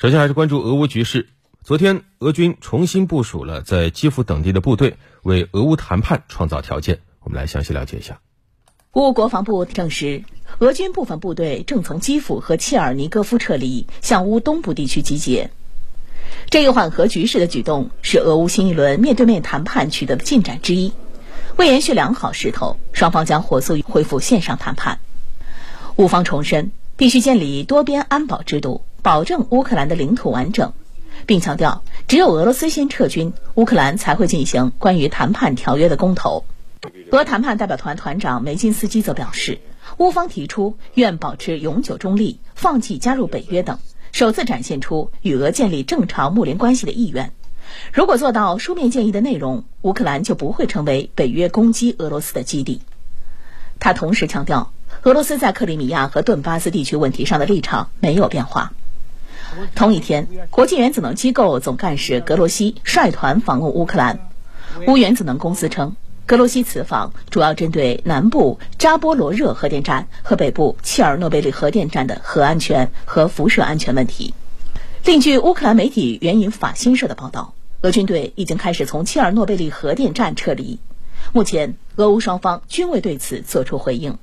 首先还是关注俄乌局势。昨天，俄军重新部署了在基辅等地的部队，为俄乌谈判创造条件。我们来详细了解一下。乌国防部证实，俄军部分部队正从基辅和切尔尼戈夫撤离，向乌东部地区集结。这一缓和局势的举动是俄乌新一轮面对面谈判取得的进展之一。为延续良好势头，双方将火速恢复线上谈判。乌方重申，必须建立多边安保制度，保证乌克兰的领土完整。并强调，只有俄罗斯先撤军，乌克兰才会进行关于谈判条约的公投。俄谈判代表团团长梅金斯基则表示，乌方提出愿保持永久中立、放弃加入北约等，首次展现出与俄建立正常睦邻关系的意愿。如果做到书面建议的内容，乌克兰就不会成为北约攻击俄罗斯的基地。他同时强调，俄罗斯在克里米亚和顿巴斯地区问题上的立场没有变化。同一天，国际原子能机构总干事格罗西率团访问乌克兰。乌原子能公司称，格罗西此访主要针对南部扎波罗热核电站和北部切尔诺贝利核电站的核安全和辐射安全问题。另据乌克兰媒体援引法新社的报道，俄军队已经开始从切尔诺贝利核电站撤离。目前，俄乌双方均未对此作出回应。